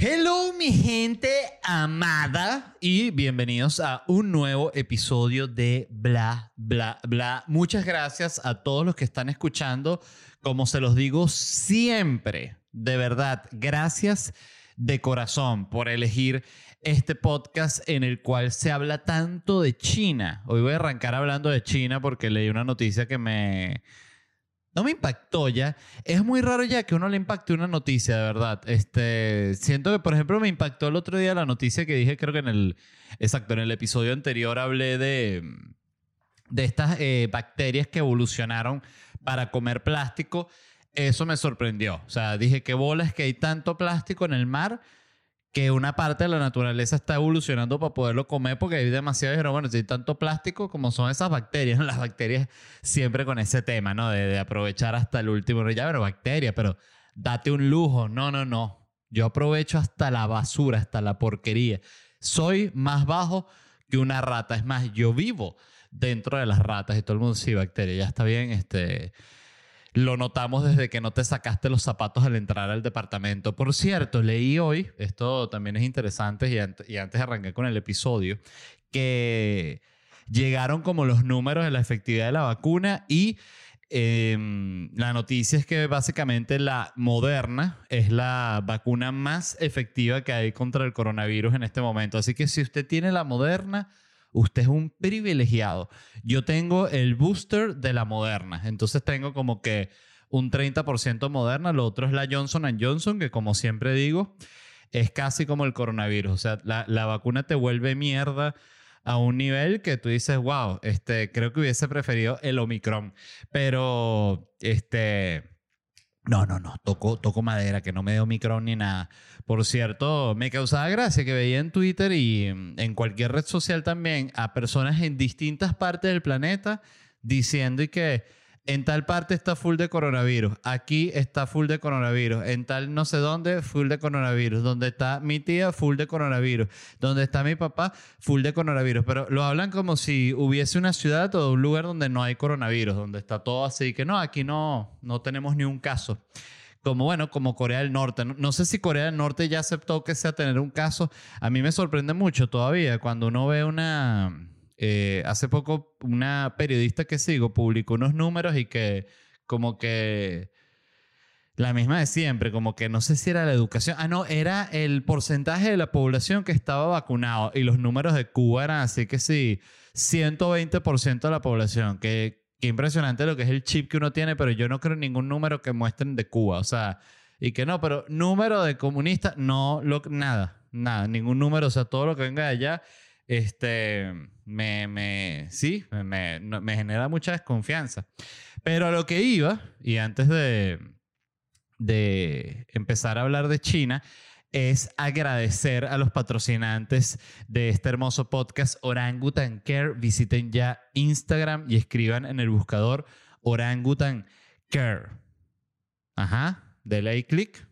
Hello mi gente amada y bienvenidos a un nuevo episodio de Bla, Bla, Bla. Muchas gracias a todos los que están escuchando. Como se los digo siempre, de verdad, gracias de corazón por elegir este podcast en el cual se habla tanto de China. Hoy voy a arrancar hablando de China porque leí una noticia que me no me impactó ya. Es muy raro ya que uno le impacte una noticia, de verdad. Este, siento que, por ejemplo, me impactó el otro día la noticia que dije, creo que en el, exacto, en el episodio anterior hablé de, de estas eh, bacterias que evolucionaron para comer plástico. Eso me sorprendió. O sea, dije, qué bolas que hay tanto plástico en el mar que una parte de la naturaleza está evolucionando para poderlo comer porque hay demasiado, pero bueno, si hay tanto plástico como son esas bacterias, las bacterias siempre con ese tema, ¿no? De, aprovechar hasta el último, ya, pero bacteria, pero date un lujo, no, no, no, yo aprovecho hasta la basura, hasta la porquería, soy más bajo que una rata, es más, yo vivo dentro de las ratas y todo el mundo, sí, bacteria, ya está bien, este lo notamos desde que no te sacaste los zapatos al entrar al departamento. Por cierto, leí hoy, esto también es interesante y, antes, y arranqué con el episodio, que llegaron como los números de la efectividad de la vacuna y em, la noticia es que básicamente la moderna es la vacuna más efectiva que hay contra el coronavirus en este momento. Así que si usted tiene la moderna, usted es un privilegiado. Yo tengo el booster de la Moderna, entonces tengo como que un 30% Moderna, lo otro es la Johnson Johnson, que como siempre digo, es casi como el coronavirus. O sea, la, la vacuna te vuelve mierda a un nivel que tú dices, wow, este, creo que hubiese preferido el Omicron. Pero, este, no, no, no, toco, toco madera, que no me dio Omicron ni nada. Por cierto, me causaba gracia que veía en Twitter y mm, en cualquier red social también a personas en distintas partes del planeta diciendo y que en tal parte está full de coronavirus, aquí está full de coronavirus, en tal no sé dónde, full de coronavirus, donde está mi tía, full de coronavirus, donde está mi papá, full de coronavirus. Pero lo hablan como si hubiese una ciudad o un lugar donde no hay coronavirus, donde está todo así, que no, aquí no, no tenemos ni un caso como bueno, como Corea del Norte. No, sé si Corea del Norte ya aceptó que sea tener un caso. A mí me sorprende mucho todavía cuando uno ve una... Eh, hace poco una periodista que sigo publicó unos números y que como que la misma de siempre, como que no sé si era la educación. Ah, no, era el porcentaje de la población que estaba vacunado y los números de Cuba eran así que sí, 120% de la población, que Qué impresionante lo que es el chip que uno tiene, pero yo no creo ningún número que muestren de Cuba. O sea, y que no, pero número de comunistas, no, lo, nada, nada, ningún número. O sea, todo lo que venga de allá, este, me, me, sí, me, me genera mucha desconfianza. Pero a lo que iba, y antes de, de empezar a hablar de China, es agradecer a los patrocinantes de este hermoso podcast Orangutan Care. Visiten ya Instagram y escriban en el buscador Orangutan Care. Ajá, dele ahí clic,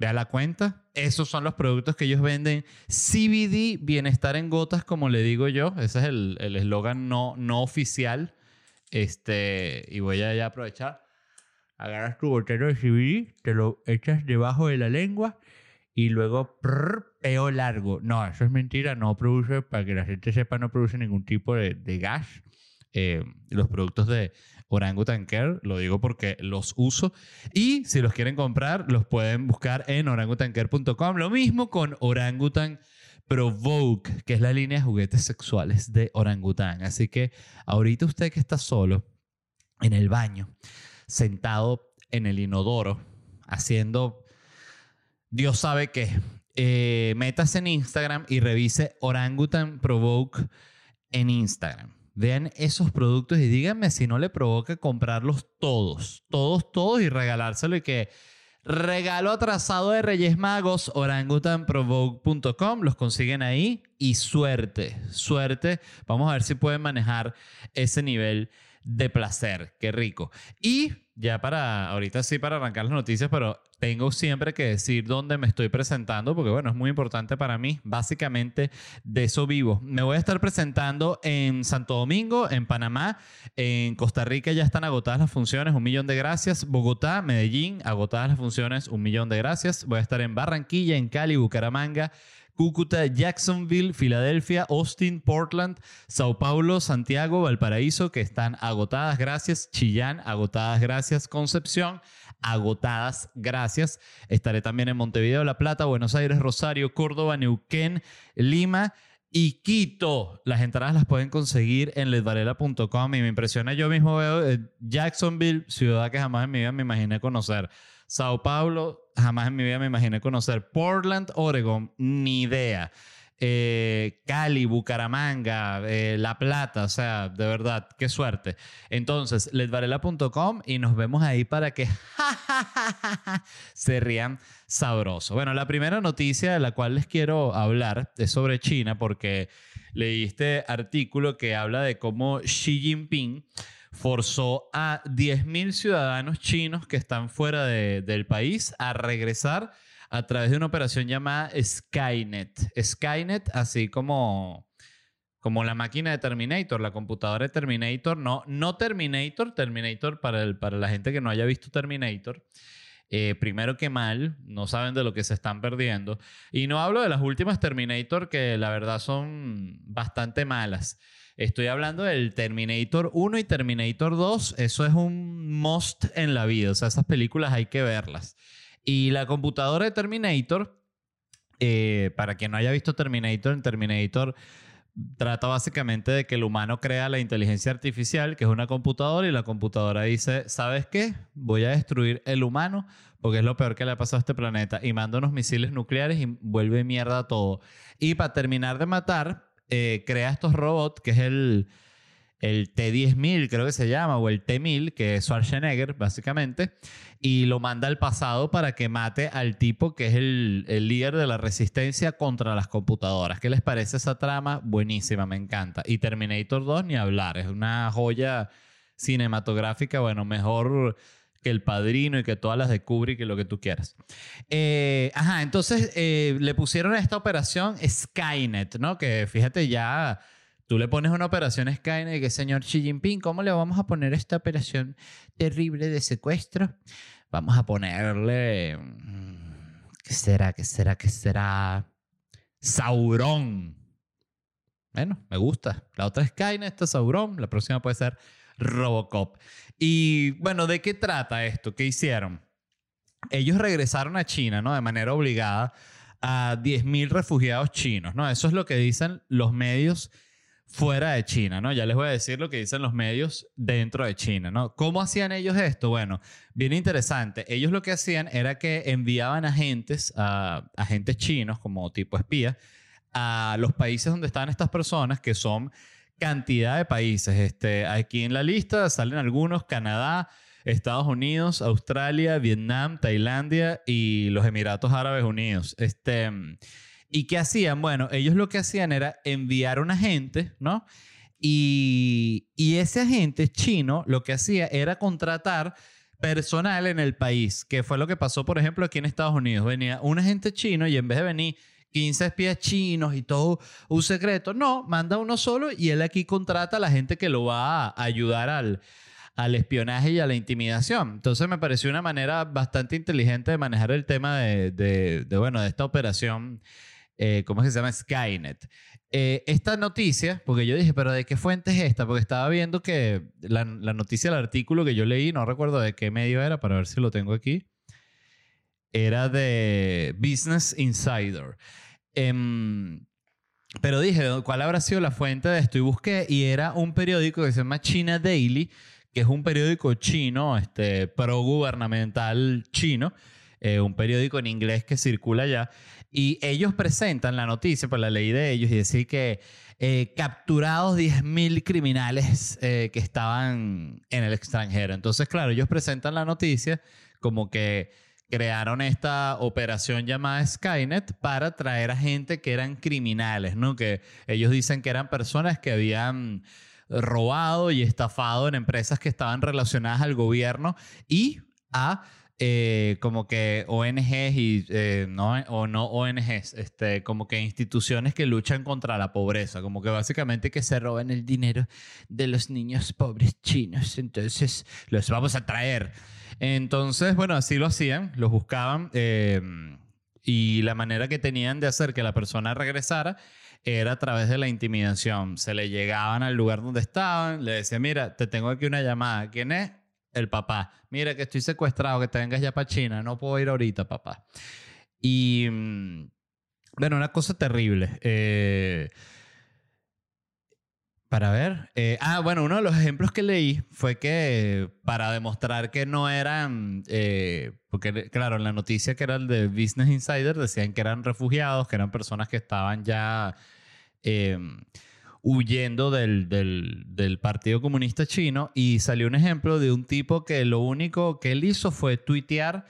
vea la cuenta. Esos son los productos que ellos venden. CBD, bienestar en gotas, como le digo yo. Ese es el eslogan no, no oficial. Este, y voy a aprovechar. Agarras tu botella de CBD, te lo echas debajo de la lengua y luego peo largo. No, eso es mentira, no produce, para que la gente sepa, no produce ningún tipo de, gas. Eh, los productos de Orangutan Care, lo digo porque los uso. Y si los quieren comprar, los pueden buscar en orangutancare.com. Lo mismo con Orangutan Provoke, que es la línea de juguetes sexuales de Orangutan. Así que ahorita usted que está solo en el baño, sentado en el inodoro, haciendo Dios sabe que eh, metas en Instagram y revise Orangutan Provoke en Instagram. Vean esos productos y díganme si no le provoca comprarlos todos, todos, todos y regalárselo y que regalo atrasado de Reyes Magos, orangutanprovoke.com, los consiguen ahí y suerte, suerte. Vamos a ver si pueden manejar ese nivel de placer, qué rico. Y ya para, ahorita sí, para arrancar las noticias, pero tengo siempre que decir dónde me estoy presentando, porque bueno, es muy importante para mí. Básicamente de eso vivo. Me voy a estar presentando en Santo Domingo, en Panamá, en Costa Rica ya están agotadas las funciones, un millón de gracias. Bogotá, Medellín, agotadas las funciones, un millón de gracias. Voy a estar en Barranquilla, en Cali, Bucaramanga. Cúcuta, Jacksonville, Filadelfia, Austin, Portland, Sao Paulo, Santiago, Valparaíso, que están agotadas, gracias. Chillán, agotadas, gracias. Concepción, agotadas, gracias. Estaré también en Montevideo, La Plata, Buenos Aires, Rosario, Córdoba, Neuquén, Lima y Quito. Las entradas las pueden conseguir en ledvarela.com y me impresiona. Yo mismo veo eh, Jacksonville, ciudad que jamás en mi vida me imaginé conocer. Sao Paulo, jamás en mi vida me imaginé conocer. Portland, Oregon, ni idea. Eh, Cali, Bucaramanga, eh, La Plata, o sea, de verdad, qué suerte. Entonces, ledvarela.com y nos vemos ahí para que se rían sabroso. Bueno, la primera noticia de la cual les quiero hablar es sobre China porque leí este artículo que habla de cómo Xi Jinping forzó a 10.000 ciudadanos chinos que están fuera del país a regresar a través de una operación llamada Skynet. Skynet, así como, como la máquina de Terminator, la computadora de Terminator, no, no Terminator, Terminator para, el, para la gente que no haya visto Terminator. Eh, primero que mal, no saben de lo que se están perdiendo. Y no hablo de las últimas Terminator que la verdad son bastante malas. Estoy hablando del Terminator 1 y Terminator 2. Eso es un must en la vida. O sea, esas películas hay que verlas. Y la computadora de Terminator, eh, para quien no haya visto Terminator, en Terminator trata básicamente de que el humano crea la inteligencia artificial, que es una computadora, y la computadora dice, ¿sabes qué? Voy a destruir el humano porque es lo peor que le ha pasado a este planeta, y manda unos misiles nucleares y vuelve mierda todo. Y para terminar de matar, eh, crea estos robots, que es el, el T-10000, creo que se llama, o el T-1000, que es Schwarzenegger, básicamente, y lo manda al pasado para que mate al tipo que es el, el, líder de la resistencia contra las computadoras. ¿Qué les parece esa trama? Buenísima, me encanta. Y Terminator 2, ni hablar, es una joya cinematográfica, bueno, mejor que El Padrino y que todas las de Kubrick y lo que tú quieras. Eh, ajá, entonces eh, le pusieron esta operación Skynet, ¿no? Que fíjate ya, tú le pones una operación Skynet y que señor Xi Jinping, ¿cómo le vamos a poner esta operación terrible de secuestro? Vamos a ponerle... Mm, ¿Qué será? ¿Qué será? ¿Qué será? Sauron. Bueno, me gusta. La otra Skynet, esta Sauron. La próxima puede ser Robocop. Y bueno, ¿de qué trata esto? ¿Qué hicieron? Ellos regresaron a China, ¿no? De manera obligada a 10.000 refugiados chinos, ¿no? Eso es lo que dicen los medios fuera de China, ¿no? Ya les voy a decir lo que dicen los medios dentro de China, ¿no? ¿Cómo hacían ellos esto? Bueno, bien interesante. Ellos lo que hacían era que enviaban agentes, a, agentes chinos como tipo espía, a los países donde estaban estas personas, que son cantidad de países. Este, aquí en la lista salen algunos, Canadá, Estados Unidos, Australia, Vietnam, Tailandia y los Emiratos Árabes Unidos. Este, ¿Y qué hacían? Bueno, ellos lo que hacían era enviar un agente, ¿no? Y, y ese agente chino lo que hacía era contratar personal en el país, que fue lo que pasó, por ejemplo, aquí en Estados Unidos. Venía un agente chino y en vez de venir 15 espías chinos y todo un secreto. No, manda uno solo y él aquí contrata a la gente que lo va a ayudar al, al espionaje y a la intimidación. Entonces me pareció una manera bastante inteligente de manejar el tema de, de, bueno, de esta operación, eh, ¿cómo es que se llama? Skynet. Eh, esta noticia, porque yo dije, pero ¿de qué fuente es esta? Porque estaba viendo que la, la noticia, el artículo que yo leí, no recuerdo de qué medio era, para ver si lo tengo aquí era de Business Insider. Em, pero dije, ¿cuál habrá sido la fuente de esto? Y busqué y era un periódico que se llama China Daily, que es un periódico chino, este, pro-gubernamental chino, eh, un periódico en inglés que circula allá. Y ellos presentan la noticia, por la ley de ellos, y decir que eh, capturados 10.000 criminales eh, que estaban en el extranjero. Entonces, claro, ellos presentan la noticia como que crearon esta operación llamada Skynet para traer a gente que eran criminales, ¿no? Que ellos dicen que eran personas que habían robado y estafado en empresas que estaban relacionadas al gobierno y a eh, como que ONGs y eh, no, o no ONGs, este, como que instituciones que luchan contra la pobreza, como que básicamente que se roban el dinero de los niños pobres chinos, entonces los vamos a traer. Entonces, bueno, así lo hacían, los buscaban eh, y la manera que tenían de hacer que la persona regresara era a través de la intimidación. Se le llegaban al lugar donde estaban, le decían, mira, te tengo aquí una llamada, ¿quién es? El papá, mira que estoy secuestrado, que te vengas ya para China, no puedo ir ahorita, papá. Y, mm, bueno, una cosa terrible. Eh, para ver. Eh, ah, bueno, uno de los ejemplos que leí fue que para demostrar que no eran, eh, porque claro, en la noticia que era el de Business Insider decían que eran refugiados, que eran personas que estaban ya huyendo del, del, Partido Comunista Chino y salió un ejemplo de un tipo que lo único que él hizo fue tuitear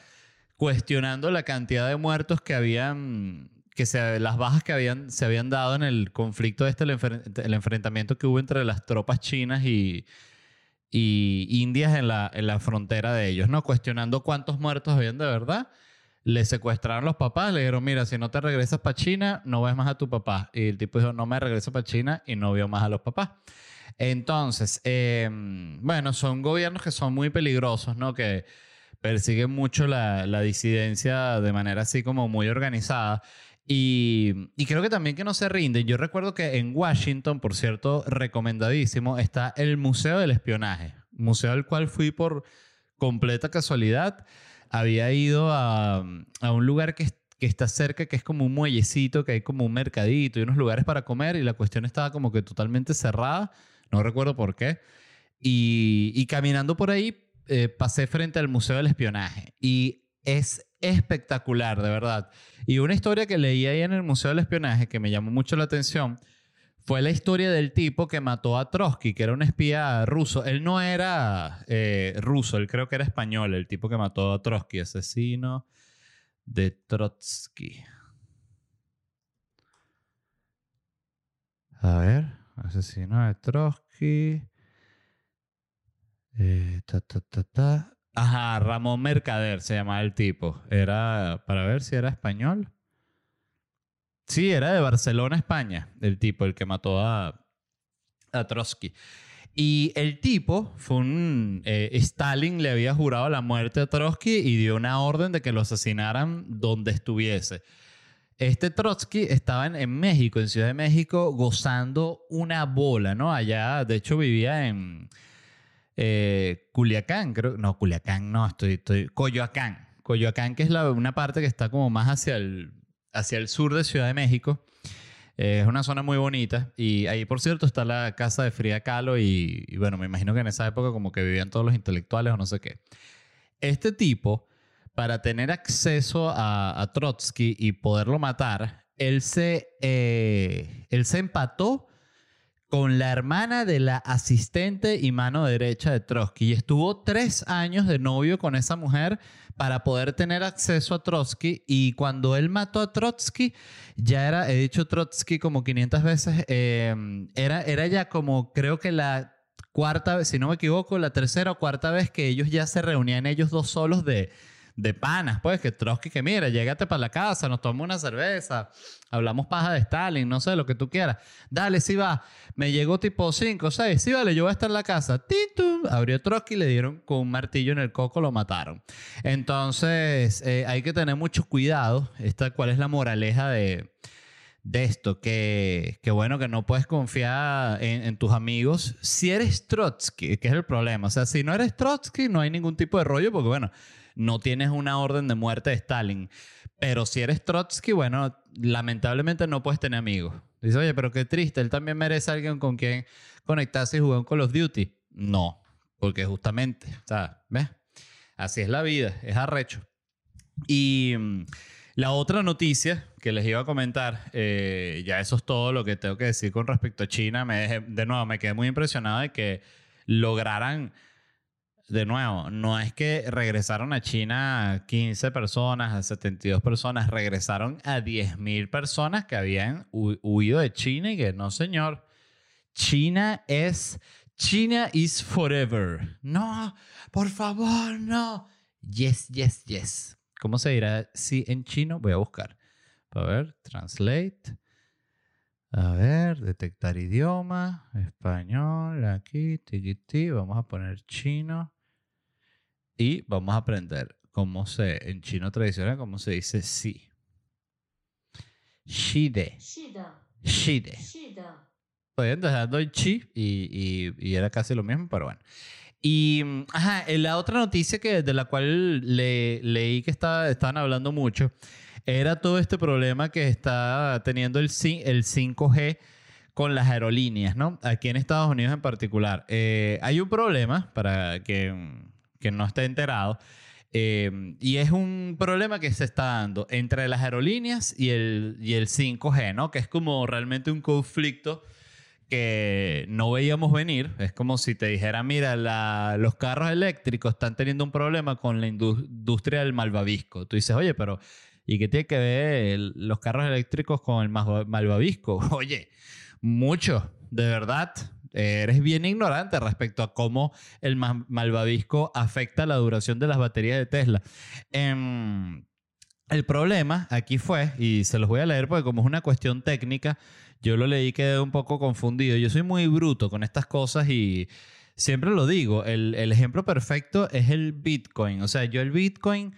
cuestionando la cantidad de muertos que habían que se, las bajas que habían, se habían dado en el conflicto este, el, enfrentamiento que hubo entre las tropas chinas y, y indias en la, en la frontera de ellos, ¿no? Cuestionando cuántos muertos habían de verdad le secuestraron los papás, le dijeron, mira, si no te regresas para China, no ves más a tu papá. Y el tipo dijo, no me regreso para China y no vio más a los papás. Entonces, em, bueno, son gobiernos que son muy peligrosos, ¿no? Que persiguen mucho la, disidencia de manera así como muy organizada. Y, y, creo que también que no se rinden. Yo recuerdo que en Washington, por cierto, recomendadísimo, está el Museo del Espionaje, museo al cual fui por completa casualidad había ido a, un lugar que, está cerca, que es como un muellecito, que hay como un mercadito y unos lugares para comer y la cuestión estaba como que totalmente cerrada, no recuerdo por qué. Y, caminando por ahí eh, pasé frente al Museo del Espionaje y es espectacular, de verdad. Y una historia que leí ahí en el Museo del Espionaje que me llamó mucho la atención fue la historia del tipo que mató a Trotsky, que era un espía ruso. Él no era eh, ruso, él creo que era español, el tipo que mató a Trotsky, asesino de Trotsky. A ver, asesino de Trotsky. Eh, ta, ta, ta, ta. Ajá, Ramón Mercader se llamaba el tipo. Era, para ver si era español. Sí, era de Barcelona, España, el tipo, el que mató a, a Trotsky. Y el tipo fue un... Eh, Stalin le había jurado la muerte a Trotsky y dio una orden de que lo asesinaran donde estuviese. Este Trotsky estaba en, México, en Ciudad de México, gozando una bola, ¿no? Allá, de hecho, vivía en eh, Culiacán, creo. No, Culiacán, no, estoy... estoy Coyoacán. Coyoacán, que es la, una parte que está como más hacia el hacia el sur de Ciudad de México. Eh, es una zona muy bonita y ahí, por cierto, está la casa de Frida Kahlo y, bueno, me imagino que en esa época como que vivían todos los intelectuales o no sé qué. Este tipo, para tener acceso a, Trotsky y poderlo matar, él se, eh, él se empató con la hermana de la asistente y mano derecha de Trotsky y estuvo tres años de novio con esa mujer para poder tener acceso a Trotsky y cuando él mató a Trotsky, ya era, he dicho Trotsky como 500 veces, em, era, era ya como creo que la cuarta vez, si no me equivoco, la tercera o cuarta vez que ellos ya se reunían ellos dos solos de de panas, pues, que Trotsky, que mira, llégate para la casa, nos tomamos una cerveza, hablamos paja de Stalin, no sé, lo que tú quieras. Dale, si va. Me llegó tipo 5 o 6, sí, vale, yo voy a estar en la casa. Titum, abrió Trotsky, le dieron con un martillo en el coco, lo mataron. Entonces, eh, hay que tener mucho cuidado. Esta, ¿Cuál es la moraleja de, de esto? Que, que, bueno, que no puedes confiar en, en, tus amigos si eres Trotsky, que es el problema. O sea, si no eres Trotsky, no hay ningún tipo de rollo, porque bueno no tienes una orden de muerte de Stalin. Pero si eres Trotsky, bueno, lamentablemente no puedes tener amigos. Dice, oye, pero qué triste, él también merece a alguien con quien conectarse y jugar Call of Duty. No, porque justamente, o ¿ves? Así es la vida, es arrecho. Y mm, la otra noticia que les iba a comentar, eh, ya eso es todo lo que tengo que decir con respecto a China. Me de nuevo, me quedé muy impresionado de que lograran, de nuevo, no es que regresaron a China 15 personas, a 72 personas, regresaron a 10.000 personas que habían hu- huido de China y que no, señor. China es. China is forever. No, por favor, no. Yes, yes, yes. ¿Cómo se dirá sí en chino? Voy a buscar. A ver, translate. A ver, detectar idioma. Español, aquí, tiquití. Vamos a poner chino y vamos a aprender cómo se, en chino tradicional, cómo se dice sí. Shide. Shida. Shide. Shida. Estoy dando el chi y, y, y, era casi lo mismo, pero bueno. Y mm, ajá, eh, la otra noticia que, de la cual le, leí que está, estaban hablando mucho era todo este problema que está teniendo el, el 5G con las aerolíneas, ¿no? Aquí en Estados Unidos en particular. Eh, hay un problema para que mm, que no esté enterado, eh, y es un problema que se está dando entre las aerolíneas y el, y el 5G, ¿no? Que es como realmente un conflicto que no veíamos venir. Es como si te dijera, mira, la- los carros eléctricos están teniendo un problema con la indu- industria del malvavisco. Tú dices, oye, pero ¿y qué tiene que ver el- los carros eléctricos con el malva- malvavisco? Oye, mucho, de verdad. Eres bien ignorante respecto a cómo el ma- malvavisco afecta la duración de las baterías de Tesla. Em, el problema aquí fue, y se los voy a leer porque como es una cuestión técnica, yo lo leí quedé un poco confundido. Yo soy muy bruto con estas cosas y siempre lo digo, el ejemplo perfecto es el Bitcoin. O sea, yo el Bitcoin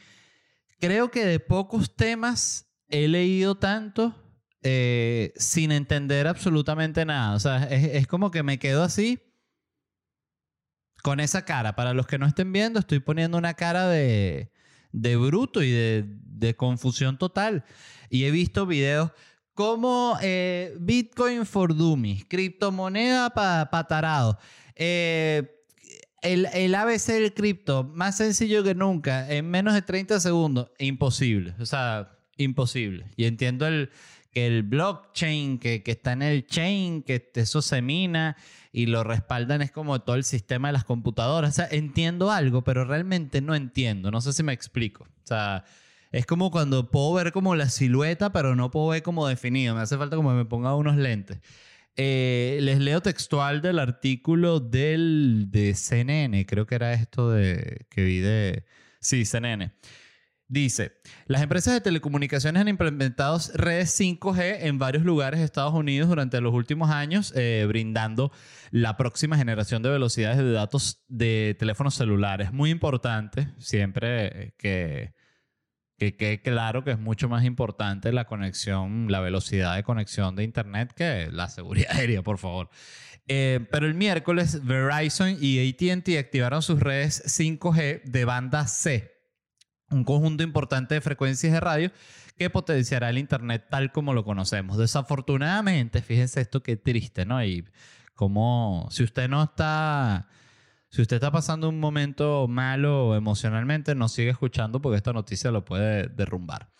creo que de pocos temas he leído tanto eh, sin entender absolutamente nada. O sea, es, como que me quedo así con esa cara. Para los que no estén viendo, estoy poniendo una cara de, de bruto y de, de confusión total. Y he visto videos como eh, Bitcoin for Dummies, criptomoneda para pa tarado. Eh, el, el ABC del cripto, más sencillo que nunca, en menos de 30 segundos, imposible. O sea, imposible. Y entiendo el, que el blockchain, que, que está en el chain, que eso se mina y lo respaldan, es como todo el sistema de las computadoras. O sea, entiendo algo, pero realmente no entiendo. No sé si me explico. O sea, es como cuando puedo ver como la silueta, pero no puedo ver como definido. Me hace falta como que me ponga unos lentes. Eh, les leo textual del artículo del, de CNN, creo que era esto de que vi de... Sí, CNN. Dice, las empresas de telecomunicaciones han implementado redes 5G en varios lugares de Estados Unidos durante los últimos años, eh, brindando la próxima generación de velocidades de datos de teléfonos celulares. Muy importante, siempre eh, que, que quede claro que es mucho más importante la conexión, la velocidad de conexión de Internet que la seguridad aérea, por favor. Eh, pero el miércoles, Verizon y ATT activaron sus redes 5G de banda C, un conjunto importante de frecuencias de radio que potenciará el Internet tal como lo conocemos. Desafortunadamente, fíjense esto qué triste, ¿no? Y como si usted no está, si usted está pasando un momento malo emocionalmente, no sigue escuchando porque esta noticia lo puede derrumbar.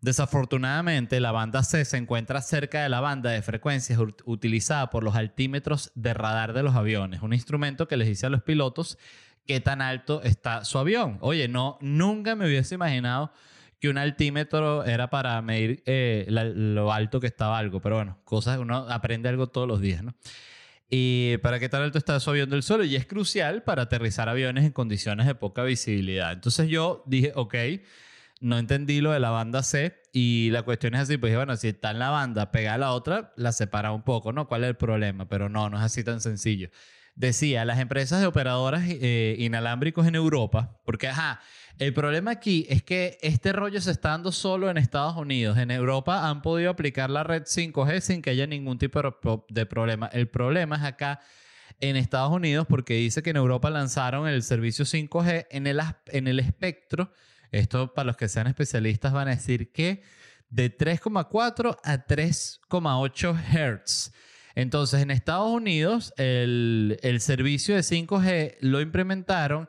Desafortunadamente, la banda C se encuentra cerca de la banda de frecuencias ut- utilizada por los altímetros de radar de los aviones, un instrumento que les dice a los pilotos qué tan alto está su avión. Oye, no, nunca me hubiese imaginado que un altímetro era para medir eh, lo alto que estaba algo, pero bueno, cosas, uno aprende algo todos los días, ¿no? Y para qué tan alto está su avión del suelo, y es crucial para aterrizar aviones en condiciones de poca visibilidad. Entonces yo dije, ok, no entendí lo de la banda C y la cuestión es así, pues bueno, si está en la banda pegada a la otra, la separa un poco, ¿no? ¿Cuál es el problema? Pero no, no es así tan sencillo. Decía, las empresas de operadoras eh, inalámbricos en Europa, porque, ajá, el problema aquí es que este rollo se está dando solo en Estados Unidos. En Europa han podido aplicar la red 5G sin que haya ningún tipo de pro- de problema. El problema es acá en Estados Unidos porque dice que en Europa lanzaron el servicio 5G en el, en el espectro. Esto para los que sean especialistas van a decir que de 3,4 a 3,8 Hz. Entonces, en Estados Unidos, el, servicio de 5G lo implementaron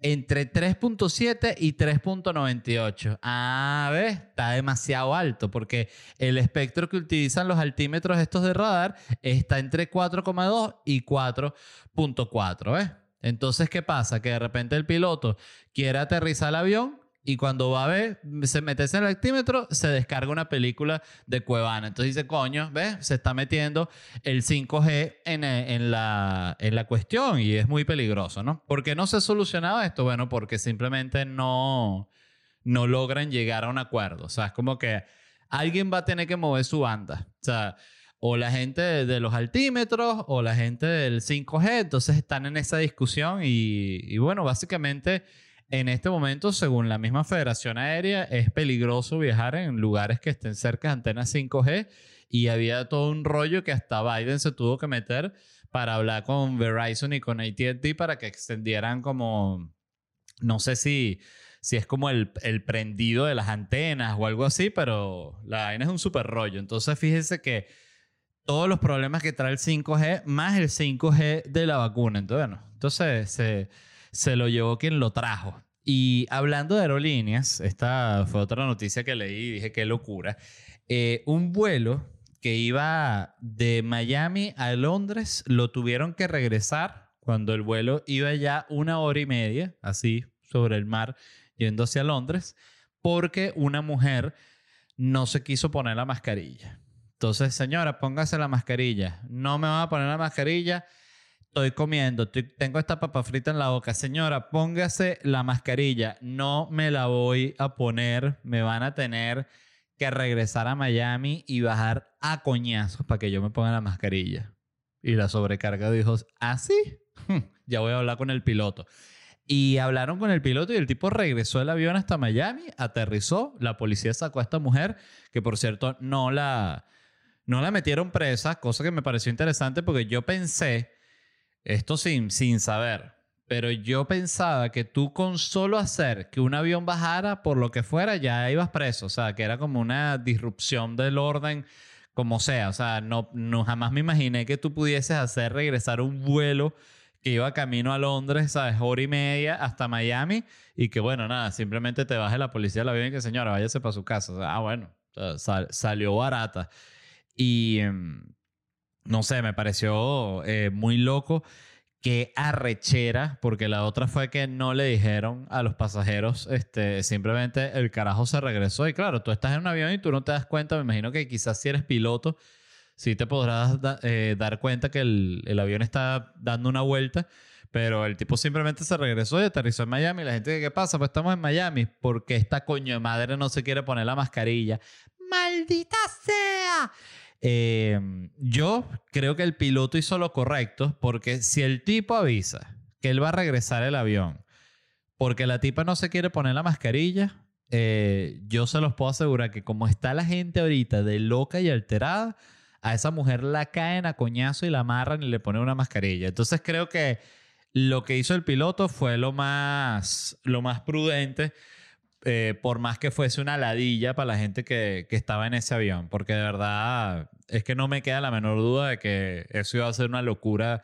entre 3.7 y 3.98. Ah, ¿ves? Está demasiado alto porque el espectro que utilizan los altímetros estos de radar está entre 4,2 y 4.4, ¿ves? Entonces, ¿qué pasa? Que de repente el piloto quiere aterrizar el avión y cuando va a ver, se mete en el altímetro, se descarga una película de Cuevana. Entonces dice, coño, ¿ves? Se está metiendo el 5G en, eh, en, la, en la cuestión y es muy peligroso, ¿no? ¿Por qué no se ha solucionado esto? Bueno, porque simplemente no, no logran llegar a un acuerdo. O sea, es como que alguien va a tener que mover su banda. O sea, o la gente de los altímetros o la gente del 5G. Entonces están en esa discusión y, y bueno, básicamente en este momento, según la misma Federación Aérea, es peligroso viajar en lugares que estén cerca de antenas 5G y había todo un rollo que hasta Biden se tuvo que meter para hablar con Verizon y con ATT para que extendieran como, no sé si, si es como el, el prendido de las antenas o algo así, pero la vaina es un super rollo. Entonces fíjense que todos los problemas que trae el 5G más el 5G de la vacuna. Entonces, bueno, entonces se se lo llevó quien lo trajo. Y hablando de aerolíneas, esta fue otra noticia que leí y dije qué locura. Eh, un vuelo que iba de Miami a Londres lo tuvieron que regresar cuando el vuelo iba ya una hora y media, así sobre el mar, yendo hacia Londres, porque una mujer no se quiso poner la mascarilla. Entonces, señora, póngase la mascarilla. No me va a poner la mascarilla estoy comiendo, tengo esta papa frita en la boca. Señora, póngase la mascarilla. No me la voy a poner. Me van a tener que regresar a Miami y bajar a coñazos para que yo me ponga la mascarilla. Y la sobrecarga dijo, ¿ah, sí? ya voy a hablar con el piloto. Y hablaron con el piloto y el tipo regresó el avión hasta Miami, aterrizó, la policía sacó a esta mujer, que por cierto no la, no la metieron presa, cosa que me pareció interesante porque yo pensé esto sin, sin saber. Pero yo pensaba que tú con solo hacer que un avión bajara por lo que fuera ya ibas preso. O sea, que era como una disrupción del orden, como sea. O sea, no, no jamás me imaginé que tú pudieses hacer regresar un vuelo que iba camino a Londres, ¿sabes? Hora y media hasta Miami y que bueno, nada, simplemente te baje la policía del avión y que señora, váyase para su casa. O sea, ah, bueno, salió barata. Y... No sé, me pareció eh, muy loco. Qué arrechera, porque la otra fue que no le dijeron a los pasajeros, este, simplemente el carajo se regresó. Y claro, tú estás en un avión y tú no te das cuenta, me imagino que quizás si eres piloto, sí te podrás eh, dar cuenta que el, avión está dando una vuelta, pero el tipo simplemente se regresó y aterrizó en Miami. La gente, ¿qué pasa? Pues estamos en Miami, porque esta coño de madre no se quiere poner la mascarilla. ¡Maldita sea! Em, yo creo que el piloto hizo lo correcto porque si el tipo avisa que él va a regresar el avión porque la tipa no se quiere poner la mascarilla, eh, yo se los puedo asegurar que como está la gente ahorita de loca y alterada, a esa mujer la caen a coñazo y la amarran y le ponen una mascarilla. Entonces creo que lo que hizo el piloto fue lo más, lo más prudente eh, por más que fuese una ladilla para la gente que, que, estaba en ese avión, porque de verdad es que no me queda la menor duda de que eso iba a ser una locura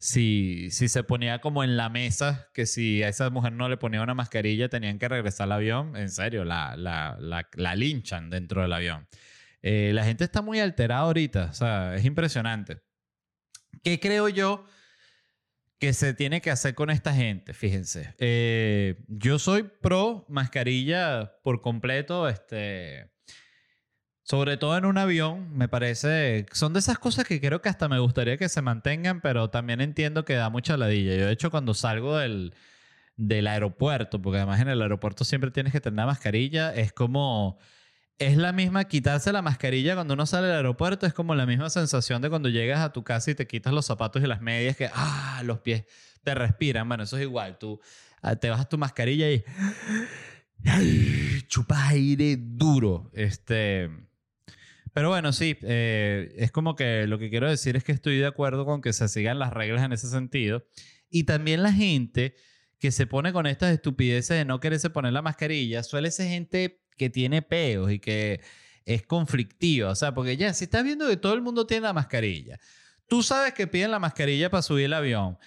si, si se ponía como en la mesa, que si a esa mujer no le ponía una mascarilla tenían que regresar al avión, en serio, la, la, la, linchan dentro del avión. Eh, la gente está muy alterada ahorita, o sea, es impresionante. ¿Qué creo yo? Que se tiene que hacer con esta gente, fíjense. Eh, yo soy pro mascarilla por completo, este, sobre todo en un avión, me parece, son de esas cosas que creo que hasta me gustaría que se mantengan, pero también entiendo que da mucha ladilla. Yo de hecho cuando salgo del, del aeropuerto, porque además en el aeropuerto siempre tienes que tener mascarilla, es como es la misma quitarse la mascarilla cuando uno sale del aeropuerto, es como la misma sensación de cuando llegas a tu casa y te quitas los zapatos y las medias que, ah, los pies te respiran. Bueno, eso es igual, tú ah, te bajas tu mascarilla y chupas aire duro. Este, pero bueno, sí, eh, es como que lo que quiero decir es que estoy de acuerdo con que se sigan las reglas en ese sentido. Y también la gente que se pone con estas estupideces de no quererse poner la mascarilla, suele ser gente que tiene peos y que es conflictiva. O sea, porque ya, si estás viendo que todo el mundo tiene la mascarilla, tú sabes que piden la mascarilla para subir el avión.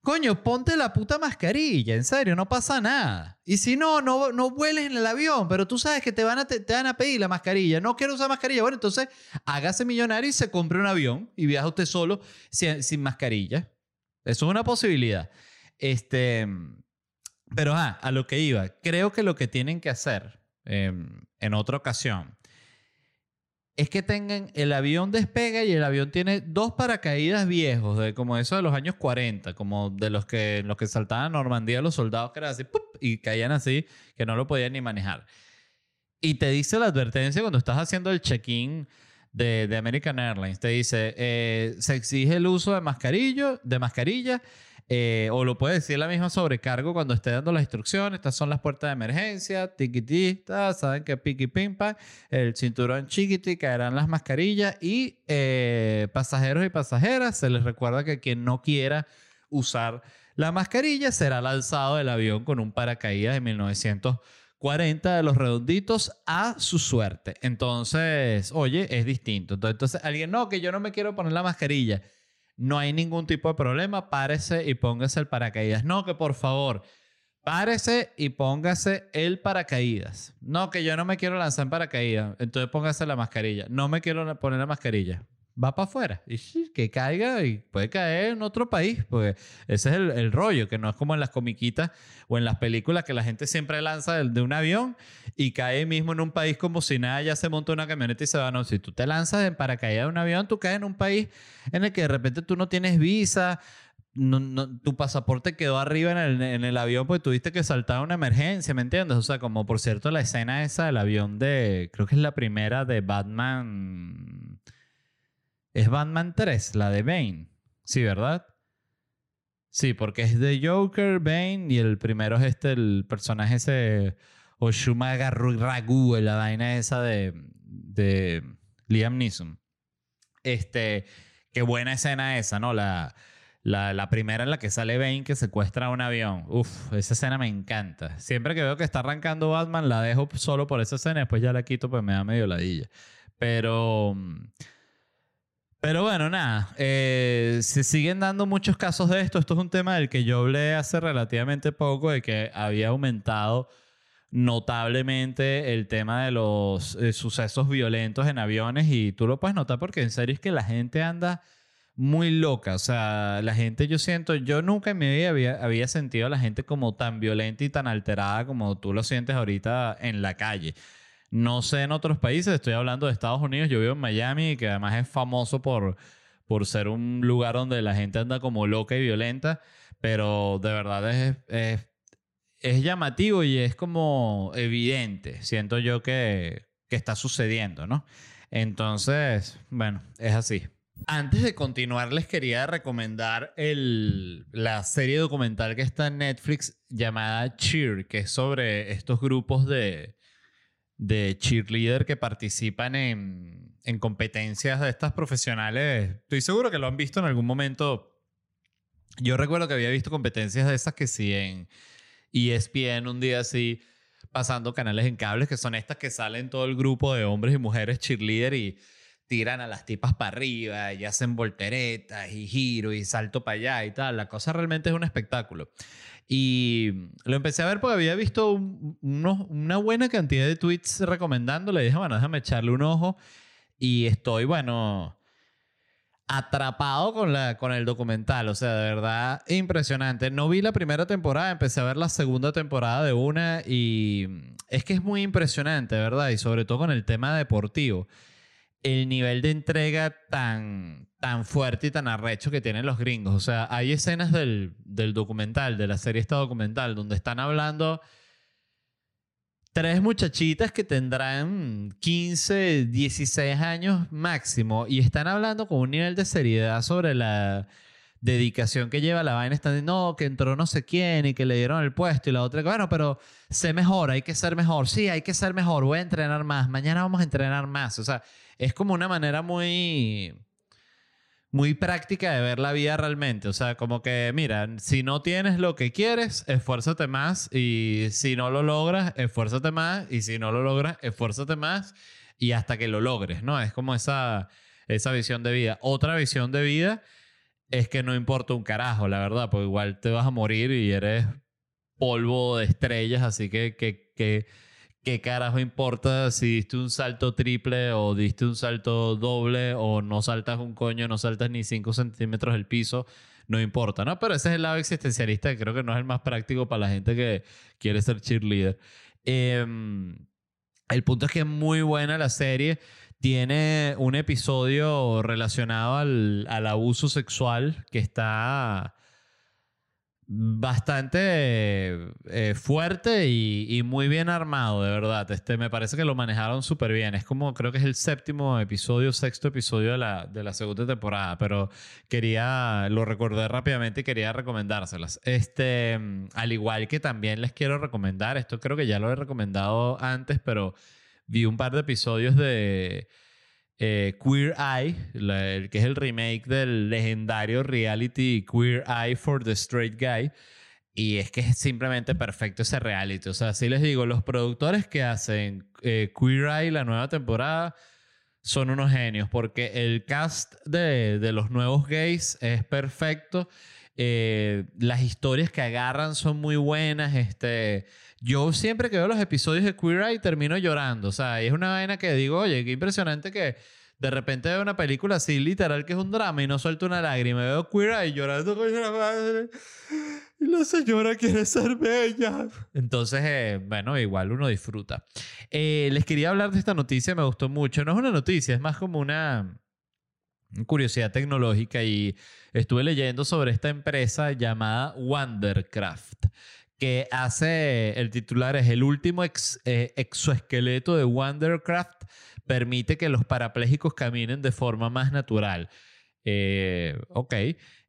Coño, ponte la puta mascarilla, en serio, no pasa nada. Y si no, no, no vueles en el avión, pero tú sabes que te van, a, te, van a pedir la mascarilla. No quiero usar mascarilla. Bueno, entonces hágase millonario y se compre un avión y viaja usted solo sin, mascarilla. Eso es una posibilidad. Este, pero ah, a lo que iba, creo que lo que tienen que hacer em, en otra ocasión es que tengan el avión despega y el avión tiene dos paracaídas viejos, de como eso de los años 40, como de los que, los que saltaban a Normandía los soldados que eran así, y caían así, que no lo podían ni manejar. Y te dice la advertencia cuando estás haciendo el check-in de, de, American Airlines, te dice, eh, se exige el uso de mascarillo, de mascarilla eh, o lo puede decir la misma sobrecargo cuando esté dando las instrucciones. Estas son las puertas de emergencia, tiquitita, saben que piqui pimpa, el cinturón chiquiti, caerán las mascarillas y eh, pasajeros y pasajeras, se les recuerda que quien no quiera usar la mascarilla será lanzado del avión con un paracaídas de 1940 de los redonditos a su suerte. Entonces, oye, es distinto. Entonces, alguien, no, que yo no me quiero poner la mascarilla no hay ningún tipo de problema, párese y póngase el paracaídas. No, que por favor, párese y póngase el paracaídas. No, que yo no me quiero lanzar en paracaídas, entonces póngase la mascarilla. No me quiero poner la mascarilla va para afuera y que caiga y puede caer en otro país, porque ese es el, rollo, que no es como en las comiquitas o en las películas que la gente siempre lanza de, un avión y cae mismo en un país como si nada, ya se monta una camioneta y se va. No, si tú te lanzas en paracaídas de un avión, tú caes en un país en el que de repente tú no tienes visa, no, tu pasaporte quedó arriba en el, en el, avión porque tuviste que saltar una emergencia, ¿me entiendes? O sea, como por cierto la escena esa del avión de, creo que es la primera de Batman es Batman 3, la de Bane. Sí, ¿verdad? Sí, porque es de Joker, Bane, y el primero es este, el personaje ese, Oshumaga Ragu, la vaina esa de, de Liam Neeson. Este, qué buena escena esa, ¿no? La, la, primera en la que sale Bane que secuestra un avión. Uf, esa escena me encanta. Siempre que veo que está arrancando Batman, la dejo solo por esa escena, después ya la quito, pues me da medio ladilla. Pero... Pero bueno, nada, eh, se siguen dando muchos casos de esto. Esto es un tema del que yo hablé hace relativamente poco, de que había aumentado notablemente el tema de los eh, sucesos violentos en aviones y tú lo puedes notar porque en serio es que la gente anda muy loca. O sea, la gente yo siento, yo nunca en mi vida había, había sentido a la gente como tan violenta y tan alterada como tú lo sientes ahorita en la calle. No sé en otros países, estoy hablando de Estados Unidos, yo vivo en Miami, que además es famoso por, por ser un lugar donde la gente anda como loca y violenta, pero de verdad es, es, llamativo y es como evidente, siento yo que, que está sucediendo, ¿no? Entonces, bueno, es así. Antes de continuar, les quería recomendar el, la serie documental que está en Netflix llamada Cheer, que es sobre estos grupos de, de cheerleader que participan en, en competencias de estas profesionales. Estoy seguro que lo han visto en algún momento. Yo recuerdo que había visto competencias de esas que sí en ESPN un día así pasando canales en cables que son estas que salen todo el grupo de hombres y mujeres cheerleader y tiran a las tipas para arriba y hacen volteretas y giro y salto para allá y tal. La cosa realmente es un espectáculo. Y lo empecé a ver porque había visto una buena cantidad de tweets recomendándole. Y dije, bueno, déjame echarle un ojo. Y estoy, bueno, atrapado con, la, con el documental. O sea, de verdad, impresionante. No vi la primera temporada, empecé a ver la segunda temporada de una. Y es que es muy impresionante, ¿verdad? Y sobre todo con el tema deportivo el nivel de entrega tan, tan fuerte y tan arrecho que tienen los gringos. O sea, hay escenas del, del documental, de la serie esta documental, donde están hablando tres muchachitas que tendrán 15, 16 años máximo y están hablando con un nivel de seriedad sobre la dedicación que lleva la vaina. Están diciendo, no, que entró no sé quién y que le dieron el puesto y la otra, bueno, pero sé mejor, hay que ser mejor. Sí, hay que ser mejor, voy a entrenar más, mañana vamos a entrenar más. O sea, es como una manera muy muy práctica de ver la vida realmente. O sea, como que, mira, si no tienes lo que quieres, esfuérzate más. Y si no lo logras, esfuérzate más. Y si no lo logras, esfuérzate más. Y hasta que lo logres, ¿no? Es como esa, esa visión de vida. Otra visión de vida es que no importa un carajo, la verdad, porque igual te vas a morir y eres polvo de estrellas, así que, que, que ¿qué carajo importa si diste un salto triple o diste un salto doble o no saltas un coño, no saltas ni 5 centímetros del piso? No importa, ¿no? Pero ese es el lado existencialista que creo que no es el más práctico para la gente que quiere ser cheerleader. Em, el punto es que es muy buena la serie. Tiene un episodio relacionado al, al abuso sexual que está bastante eh, fuerte y, muy bien armado, de verdad. Este, me parece que lo manejaron súper bien. Es como, creo que es el séptimo episodio, sexto episodio de la, de la segunda temporada, pero quería, lo recordé rápidamente y quería recomendárselas. Este, al igual que también les quiero recomendar, esto creo que ya lo he recomendado antes, pero vi un par de episodios de eh, Queer Eye, que es el remake del legendario reality Queer Eye for the Straight Guy. Y es que es simplemente perfecto ese reality. O sea, si les digo, los productores que hacen eh, Queer Eye la nueva temporada son unos genios porque el cast de, de los nuevos gays es perfecto. Eh, las historias que agarran son muy buenas. Este, yo siempre que veo los episodios de Queer Eye termino llorando. O sea, es una vaina que digo, oye, qué impresionante que de repente veo una película así literal que es un drama y no suelto una lágrima. Veo Queer Eye llorando con la madre. Y la señora quiere ser bella. Entonces, eh, bueno, igual uno disfruta. Eh, les quería hablar de esta noticia, me gustó mucho. No es una noticia, es más como una curiosidad tecnológica y estuve leyendo sobre esta empresa llamada Wondercraft que hace, el titular es el último eh, exoesqueleto de Wondercraft permite que los parapléjicos caminen de forma más natural. Eh, ok.